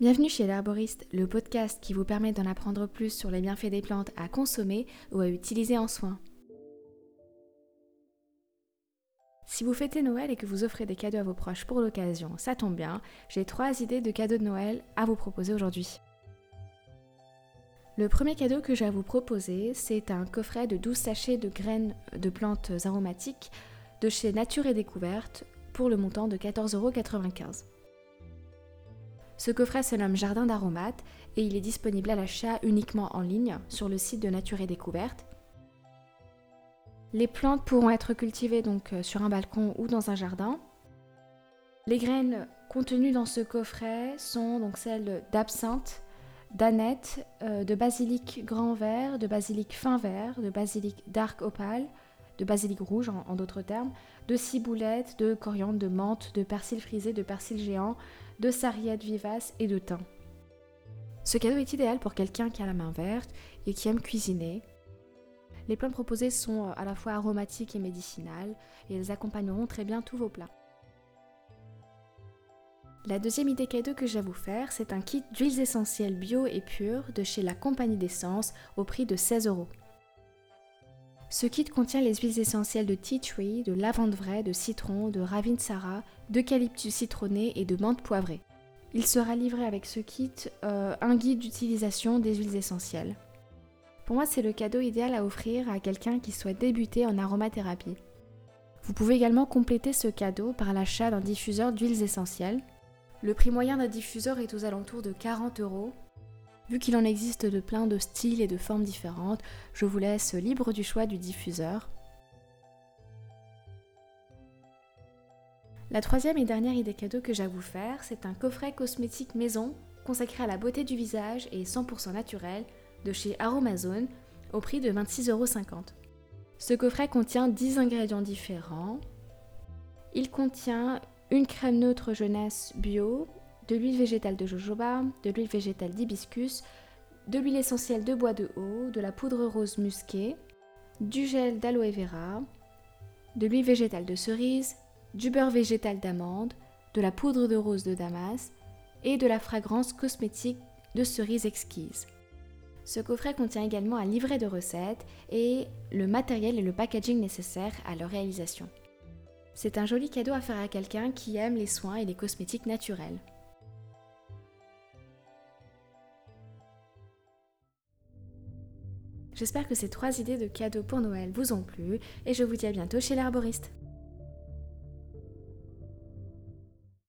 Bienvenue chez l'Arboriste, le podcast qui vous permet d'en apprendre plus sur les bienfaits des plantes à consommer ou à utiliser en soins. Si vous fêtez Noël et que vous offrez des cadeaux à vos proches pour l'occasion, ça tombe bien, j'ai trois idées de cadeaux de Noël à vous proposer aujourd'hui. Le premier cadeau que j'ai à vous proposer, c'est un coffret de 12 sachets de graines de plantes aromatiques de chez Nature et Découverte pour le montant de 14,95€. Ce coffret se nomme Jardin d'aromates et il est disponible à l'achat uniquement en ligne sur le site de Nature et Découverte. Les plantes pourront être cultivées donc euh, sur un balcon ou dans un jardin. Les graines contenues dans ce coffret sont donc celles d'absinthe, d'aneth, euh, de basilic grand vert, de basilic fin vert, de basilic dark opale, de basilic rouge en, d'autres termes, de ciboulette, de coriandre, de menthe, de persil frisé, de persil géant, de sarriette vivace et de thym. Ce cadeau est idéal pour quelqu'un qui a la main verte et qui aime cuisiner. Les plantes proposées sont à la fois aromatiques et médicinales et elles accompagneront très bien tous vos plats. La deuxième idée cadeau que j'ai à vous faire, c'est un kit d'huiles essentielles bio et pures de chez la Compagnie d'essence au prix de 16 euros. Ce kit contient les huiles essentielles de tea tree, de lavande vraie, de citron, de ravinsara, d'eucalyptus citronné et de menthe poivrée. Il sera livré avec ce kit euh, un guide d'utilisation des huiles essentielles. Pour moi, c'est le cadeau idéal à offrir à quelqu'un qui souhaite débuter en aromathérapie. Vous pouvez également compléter ce cadeau par l'achat d'un diffuseur d'huiles essentielles. Le prix moyen d'un diffuseur est aux alentours de 40 euros Vu qu'il en existe de plein de styles et de formes différentes, je vous laisse libre du choix du diffuseur. La troisième et dernière idée cadeau que j'ai à vous faire, c'est un coffret cosmétique maison consacré à la beauté du visage et 100% naturel de chez Aromazone au prix de 26,50€. Ce coffret contient 10 ingrédients différents. Il contient une crème neutre jeunesse bio, de l'huile végétale de jojoba, de l'huile végétale d'hibiscus, de l'huile essentielle de bois de haut, de la poudre rose musquée, du gel d'aloe vera, de l'huile végétale de cerise, du beurre végétal d'amande, de la poudre de rose de Damas et de la fragrance cosmétique de cerise exquise. Ce coffret contient également un livret de recettes et le matériel et le packaging nécessaires à leur réalisation. C'est un joli cadeau à faire à quelqu'un qui aime les soins et les cosmétiques naturels. J'espère que ces trois idées de cadeaux pour Noël vous ont plu et je vous dis à bientôt chez l'herboriste.